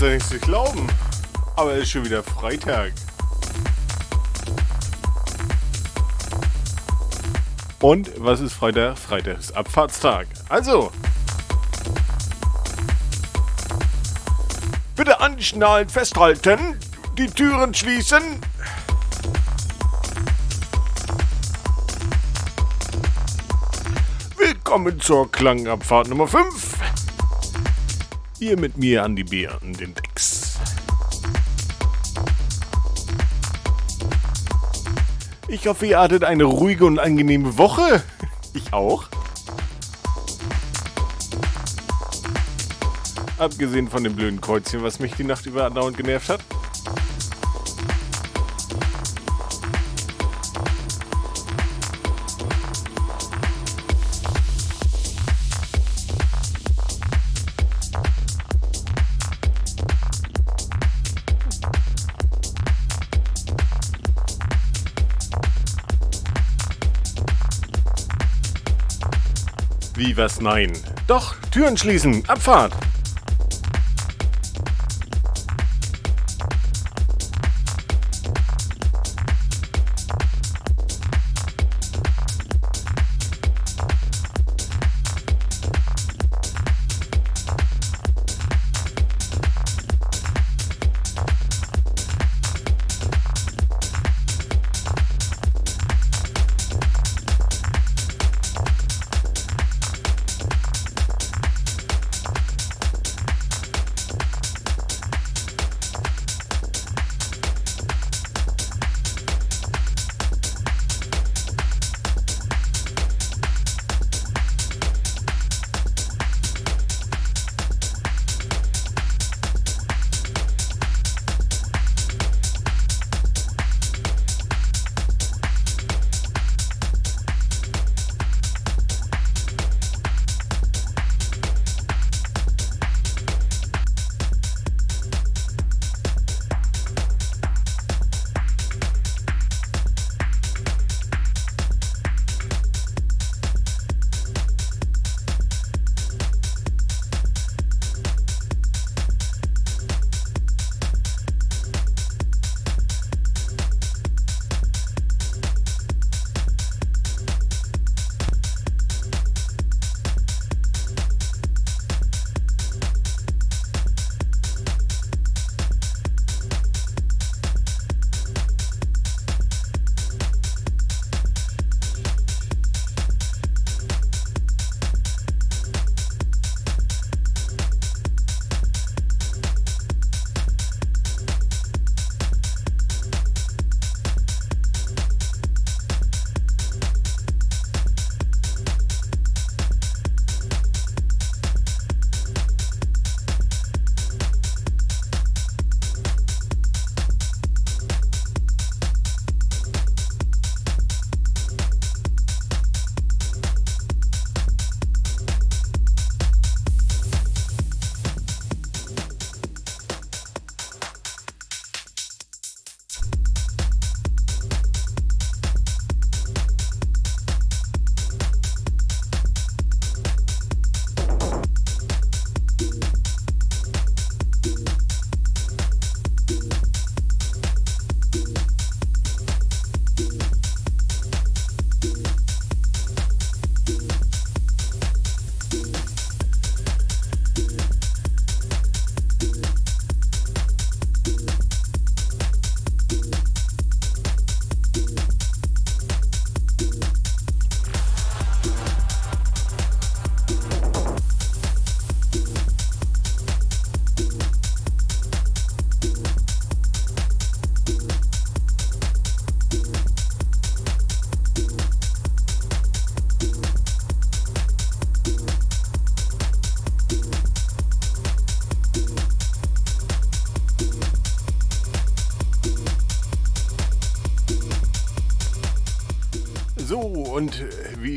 Es ja nicht glauben, aber es ist schon wieder Freitag. Und was ist Freitag? Freitag ist Abfahrtstag. Also. Bitte anschnallen, festhalten, die Türen schließen. Willkommen zur Klangabfahrt Nummer 5. Hier mit mir an die Bär an den Decks. Ich hoffe, ihr hattet eine ruhige und angenehme Woche. Ich auch. Abgesehen von dem blöden Kreuzchen, was mich die Nacht über andauernd genervt hat. Was? Nein. Doch, Türen schließen. Abfahrt.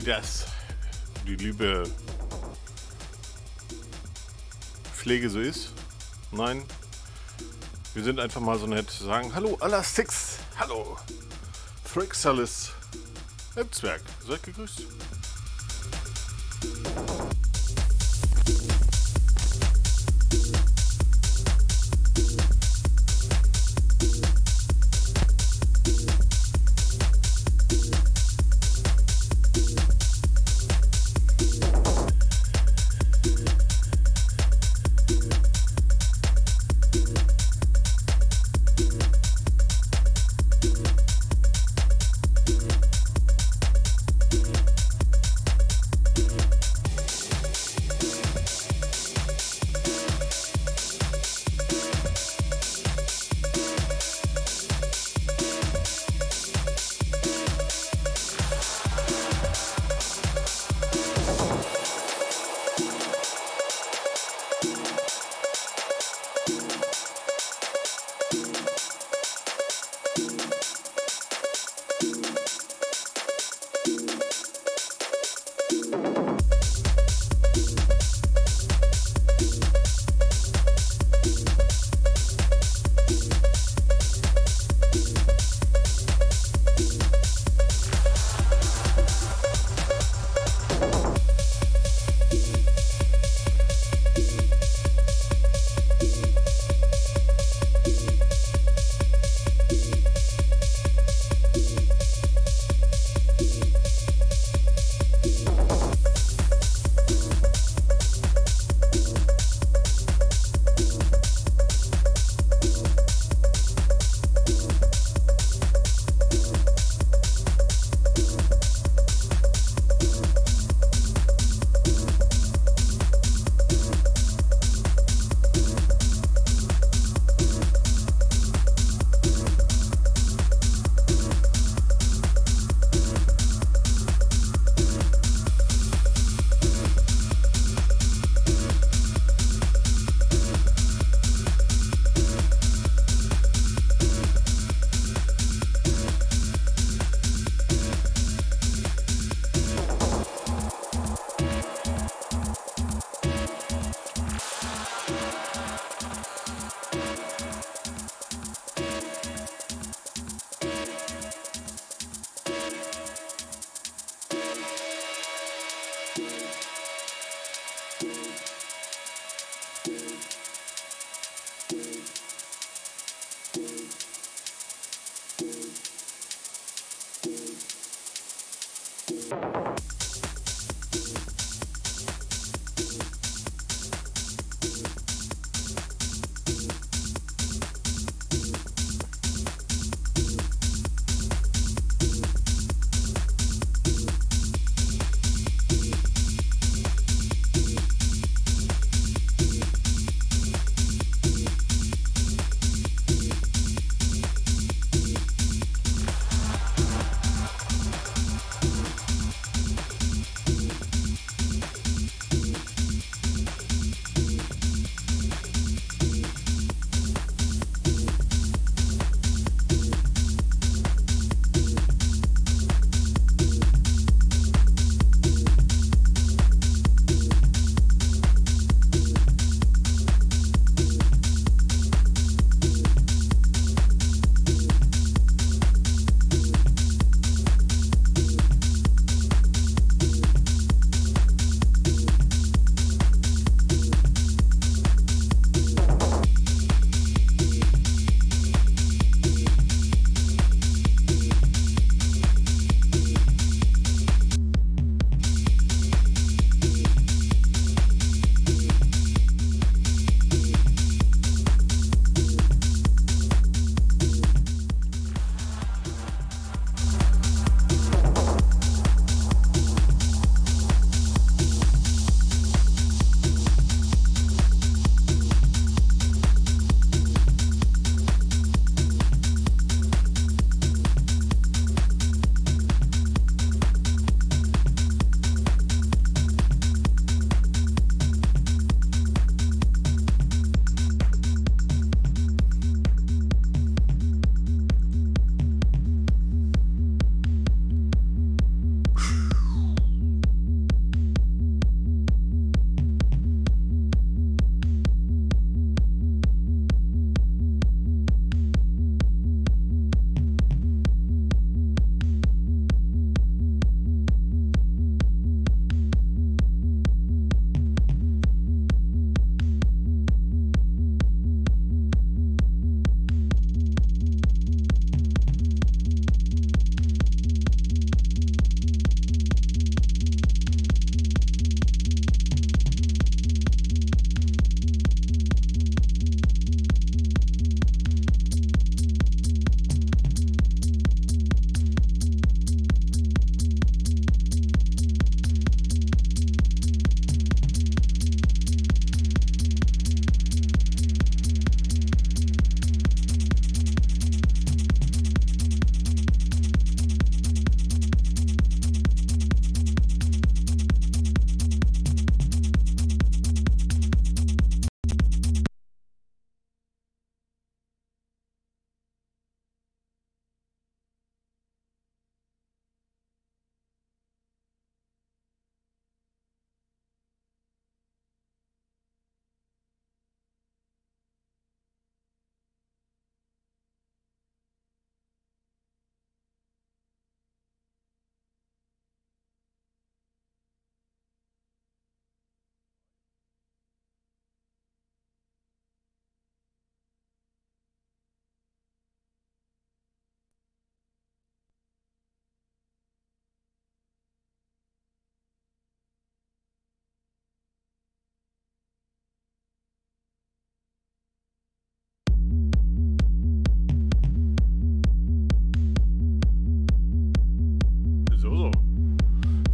Wie das die liebe Pflege so ist, nein, Wir sind einfach mal so nett zu sagen, hallo aller Six, hallo, Thrixalis, Elbzwerg, seid gegrüßt.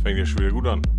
Fängt ja schon wieder gut an.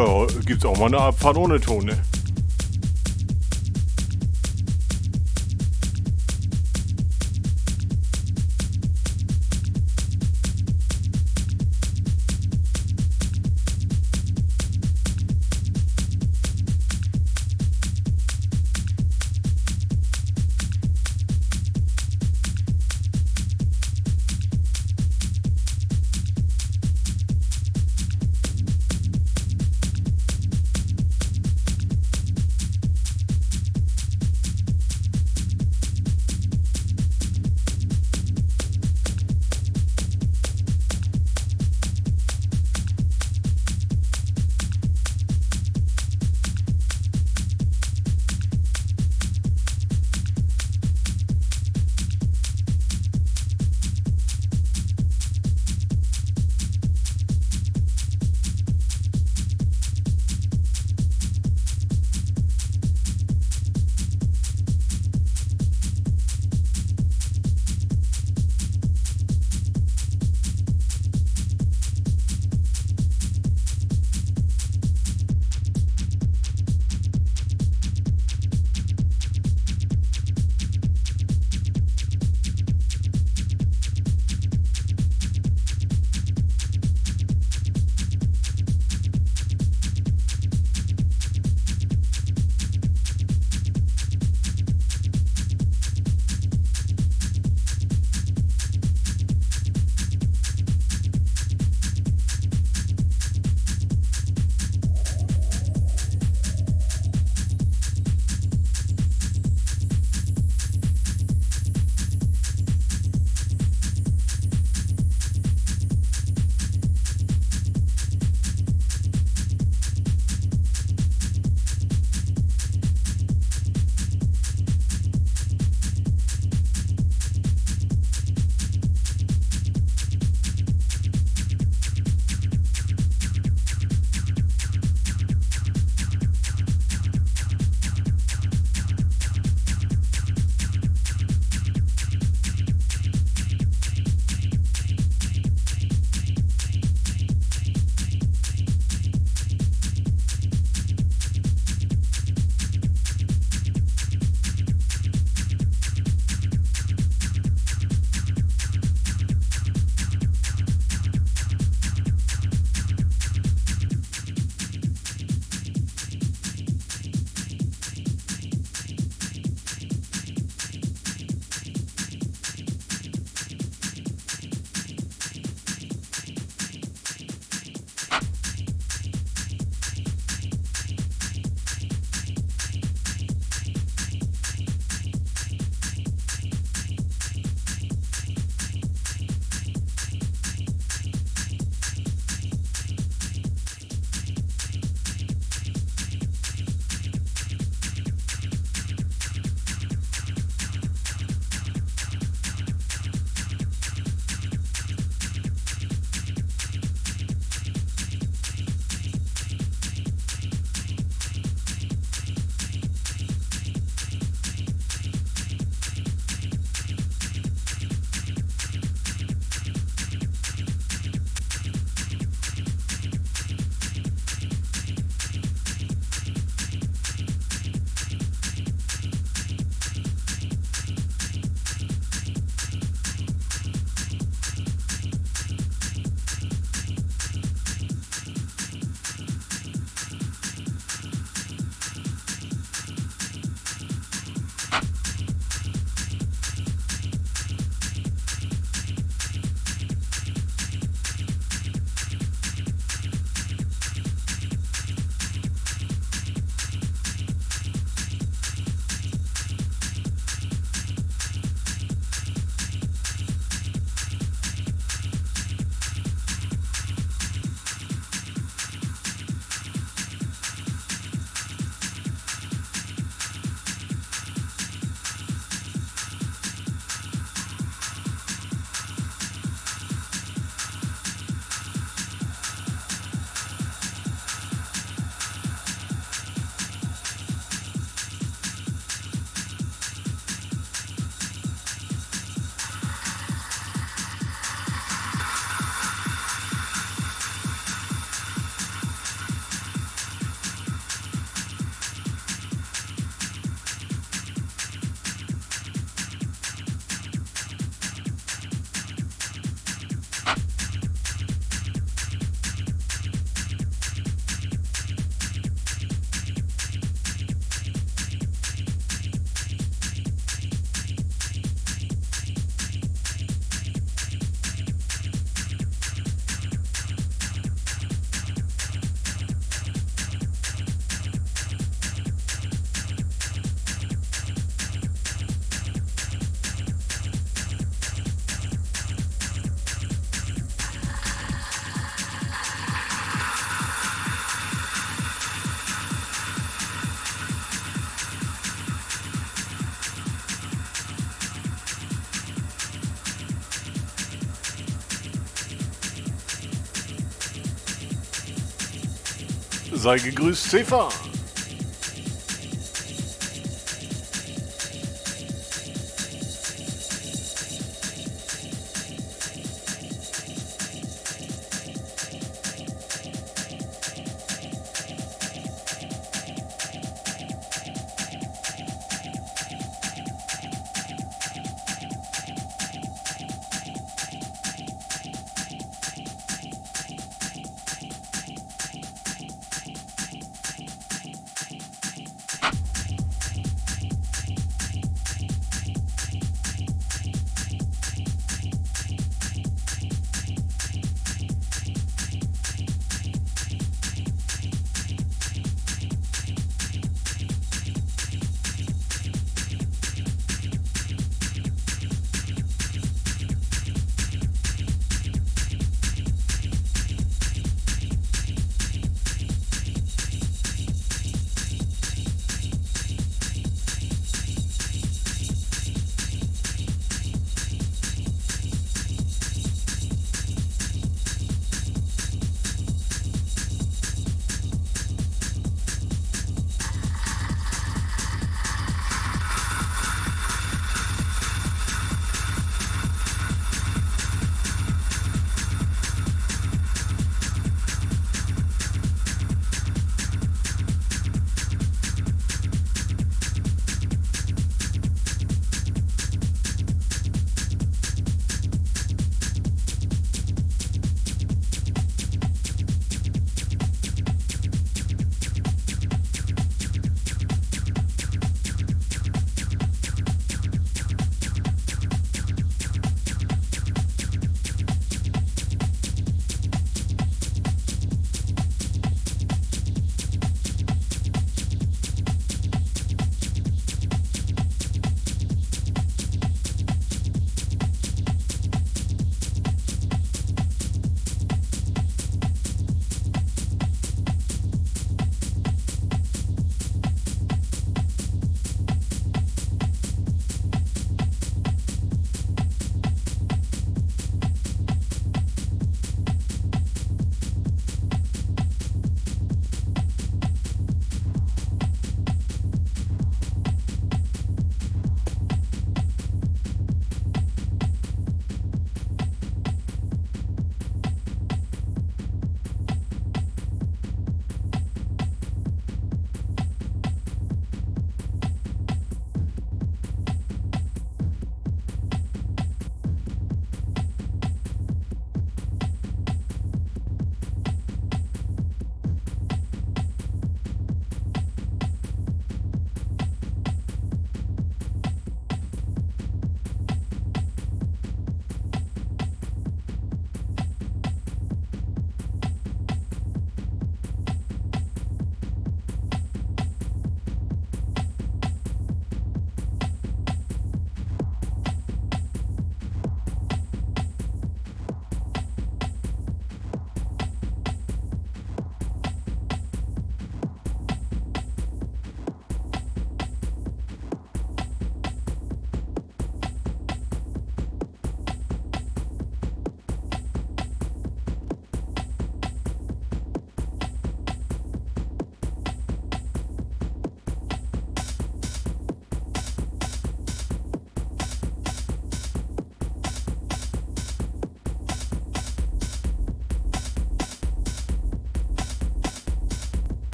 Ja, gibt's auch mal eine Abfahrt ohne Ton, Zeitgegrüßt, Sefer.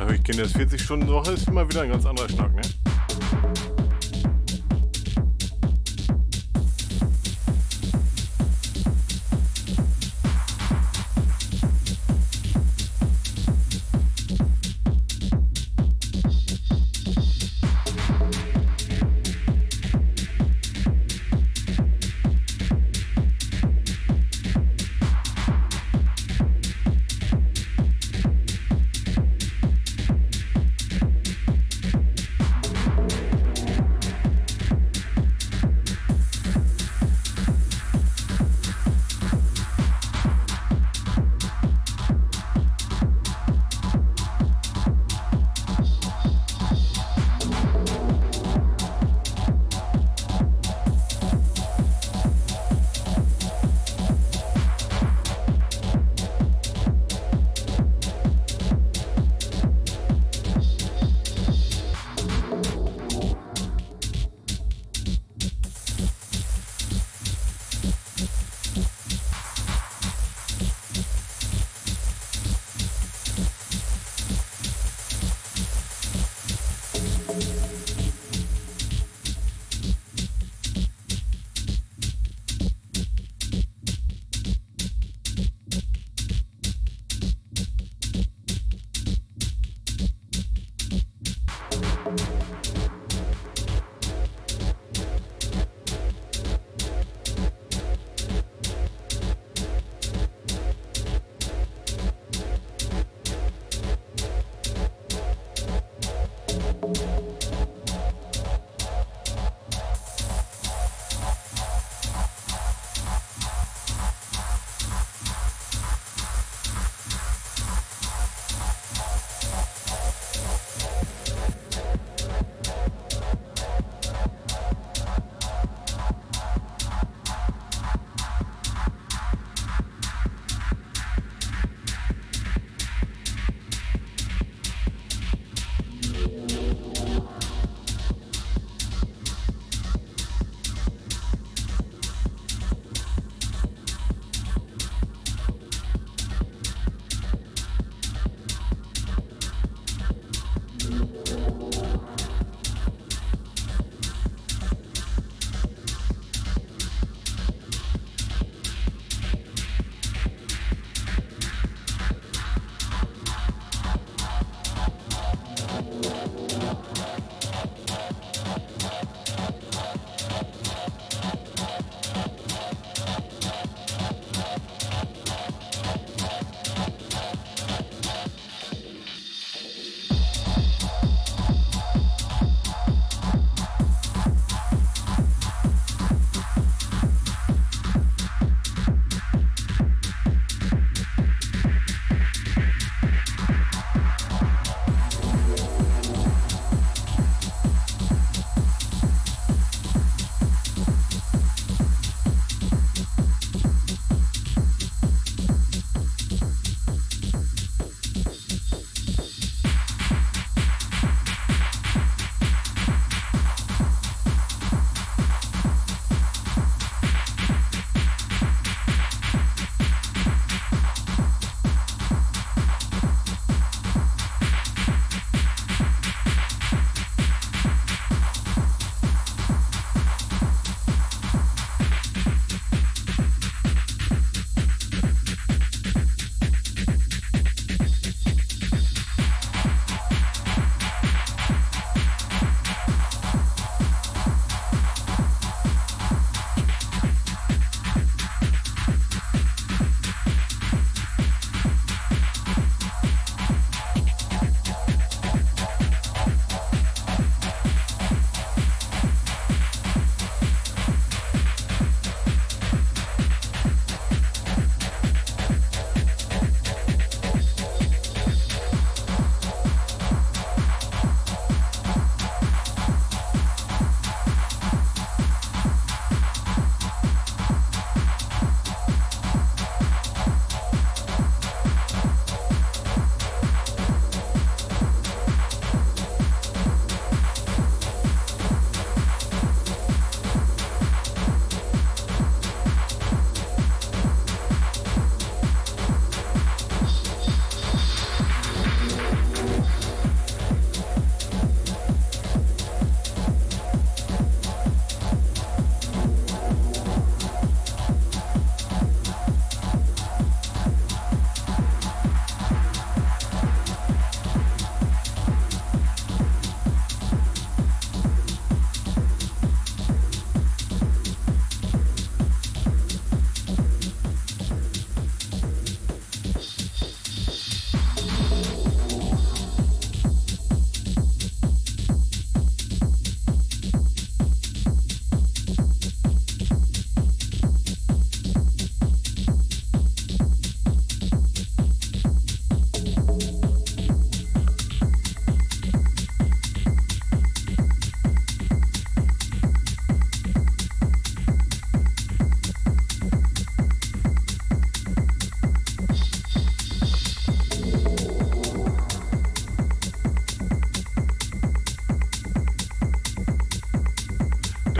Gesagt, ich kenne das 40-Stunden-Woche, ist immer wieder ein ganz anderer Schnack,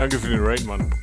Danke für den Raid, Mann.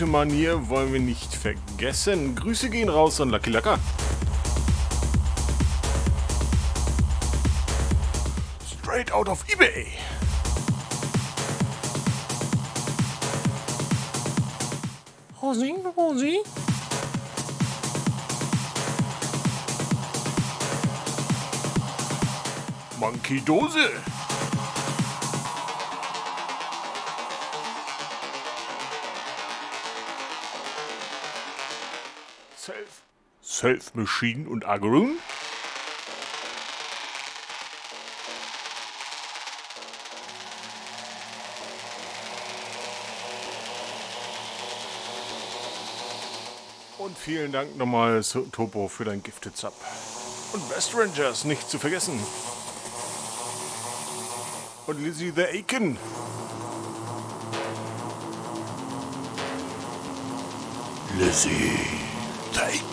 Gute Manier wollen wir nicht vergessen. Grüße gehen raus an Lucky Lacker. Straight out of eBay. Rosi, Rosi. Monkey Dose. Self Machine und Agrun. Und vielen Dank nochmal Topo für dein Gifted Sub. Und Best Rangers nicht zu vergessen. Und Lizzie the Aiken. Lizzie the Aiken.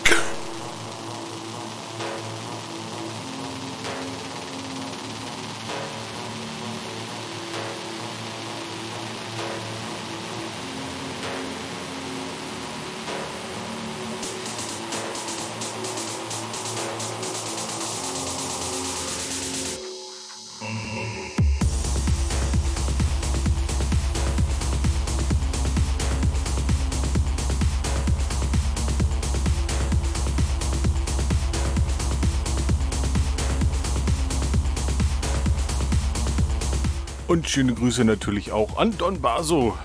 Und schöne Grüße natürlich auch an Don Baso.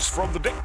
comes from the deck.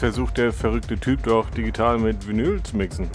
Versucht der verrückte Typ doch digital mit Vinyl zu mixen.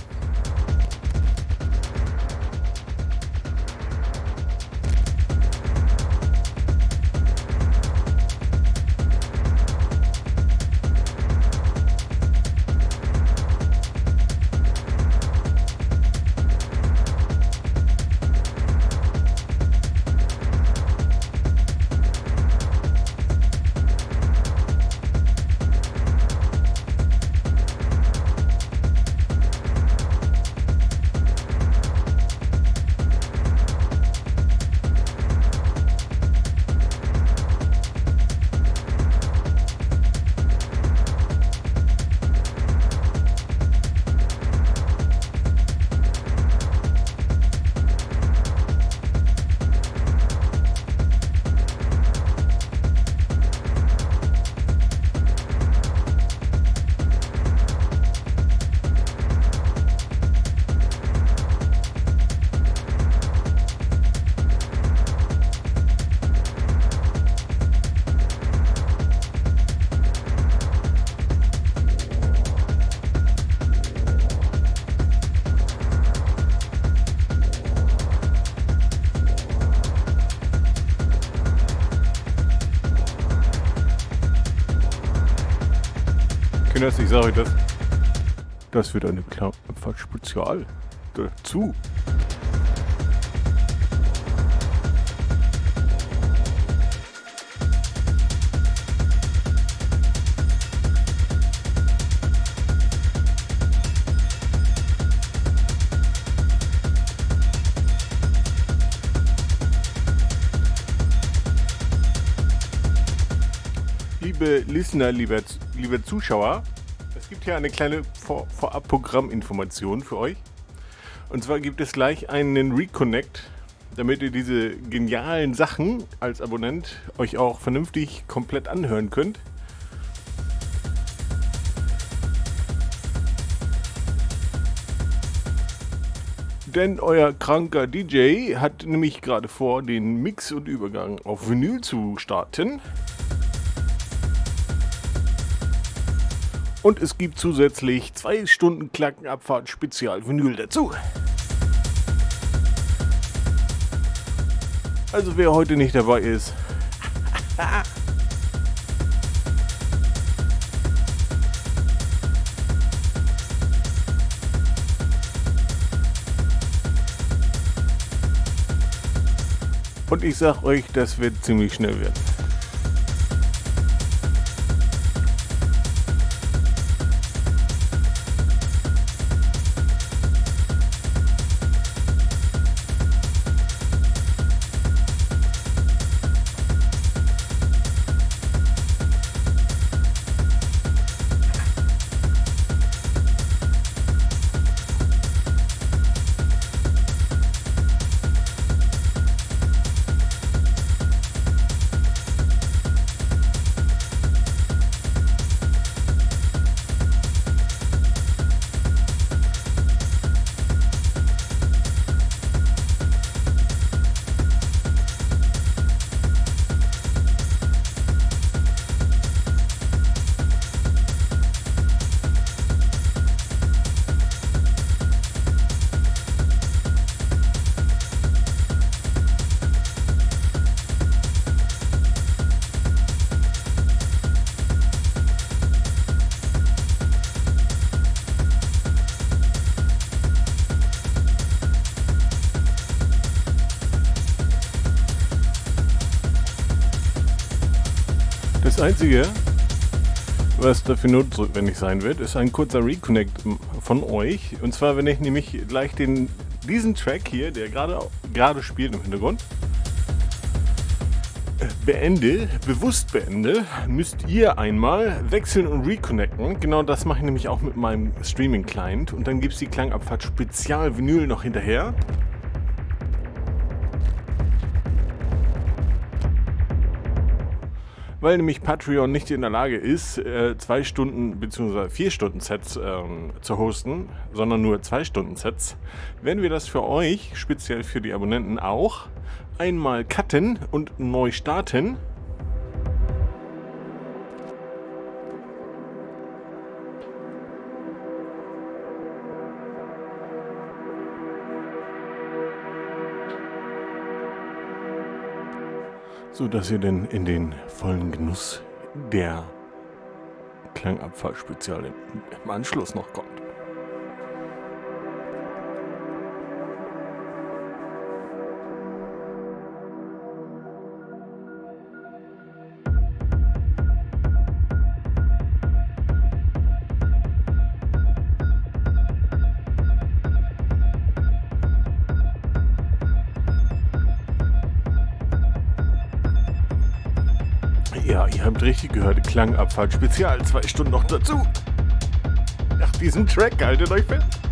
Kinders, ich sage euch das. Das wird eine Spezial dazu. Liebe Listener, liebe, liebe Zuschauer, es gibt hier eine kleine Vor Vorab-Programminformation für euch. Und zwar gibt es gleich einen Reconnect, damit ihr diese genialen Sachen als Abonnent euch auch vernünftig komplett anhören könnt. Denn euer kranker DJ hat nämlich gerade vor, den Mix und Übergang auf Vinyl zu starten. Und es gibt zusätzlich zwei Stunden Klackenabfahrt Spezial Vinyl dazu. Also wer heute nicht dabei ist. Und ich sag euch, das wird ziemlich schnell werden. Einzige, was dafür notwendig sein wird, ist ein kurzer Reconnect von euch. Und zwar, wenn ich nämlich gleich den, diesen Track hier, der gerade spielt im Hintergrund, beende, bewusst beende, müsst ihr einmal wechseln und reconnecten. Genau das mache ich nämlich auch mit meinem Streaming-Client. Und dann gibt es die Klangabfahrt Spezial Vinyl noch hinterher. Weil nämlich Patreon nicht in der Lage ist, äh, zwei Stunden bzw. vier Stunden Sets ähm, zu hosten, sondern nur zwei Stunden Sets, werden wir das für euch, speziell für die Abonnenten auch, einmal cutten und neu starten. So dass ihr denn in den vollen Genuss der Klangabfallspezial im Anschluss noch kommt. Ihr habt richtig gehört. Klangabfahrt Spezial. Zwei Stunden noch dazu. Nach diesem Track haltet euch fest.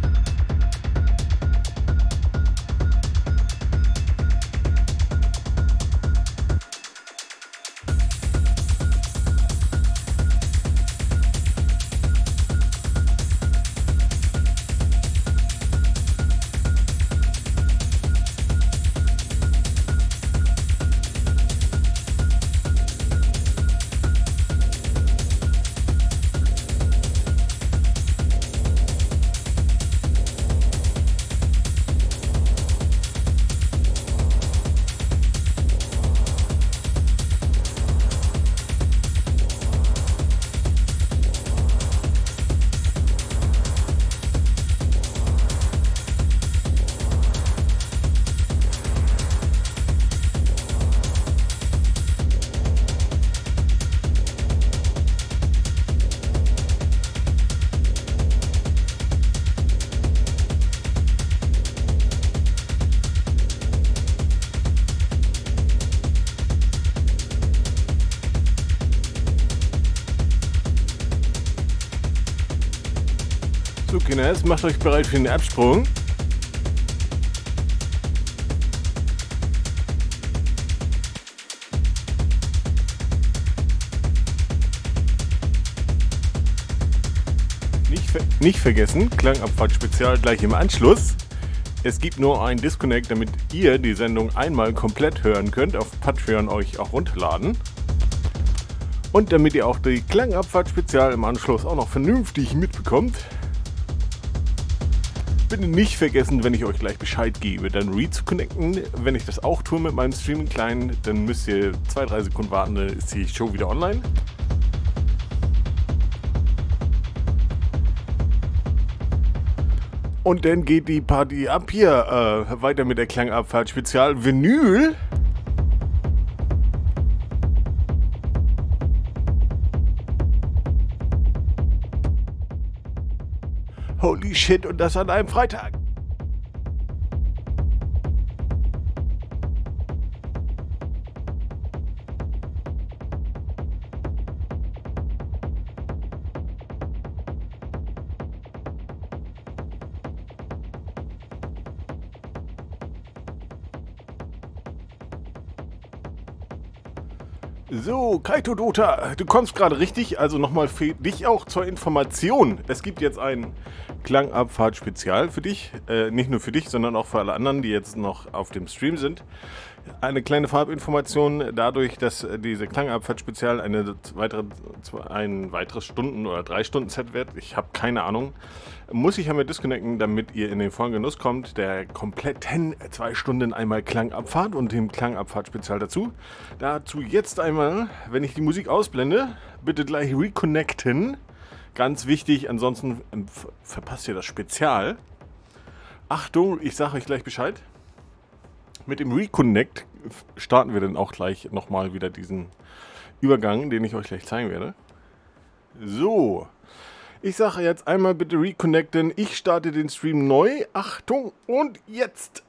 Kinders, macht euch bereit für den Absprung. Nicht, ver nicht vergessen, Klangabfahrt Spezial gleich im Anschluss. Es gibt nur einen Disconnect, damit ihr die Sendung einmal komplett hören könnt, auf Patreon euch auch runterladen. Und damit ihr auch die Klangabfahrt Spezial im Anschluss auch noch vernünftig mitbekommt, bitte nicht vergessen, wenn ich euch gleich Bescheid gebe, dann Read zu connecten. Wenn ich das auch tue mit meinem Streaming-Client, dann müsst ihr zwei, drei Sekunden warten, dann ist die Show wieder online. Und dann geht die Party ab hier. Äh, weiter mit der Klangabfahrt Spezial Vinyl. Shit, und das an einem Freitag. So, Kaito Dota, du kommst gerade richtig, also nochmal für dich auch zur Information. Es gibt jetzt ein Klangabfahrt-Spezial für dich. Äh, nicht nur für dich, sondern auch für alle anderen, die jetzt noch auf dem Stream sind. Eine kleine Farbinformation, dadurch, dass diese Klangabfahrt-Spezial eine weitere, ein weiteres Stunden- oder drei Stunden-Set wird, ich habe keine Ahnung, muss ich einmal disconnecten, damit ihr in den vollen Genuss kommt, der kompletten zwei Stunden einmal Klangabfahrt und dem Klangabfahrt-Spezial dazu. Dazu jetzt einmal, wenn ich die Musik ausblende, bitte gleich reconnecten. Ganz wichtig, ansonsten ähm, verpasst ihr das Spezial. Achtung, ich sage euch gleich Bescheid. Mit dem Reconnect starten wir dann auch gleich nochmal wieder diesen Übergang, den ich euch gleich zeigen werde. So, ich sage jetzt einmal bitte reconnecten. Ich starte den Stream neu. Achtung und jetzt.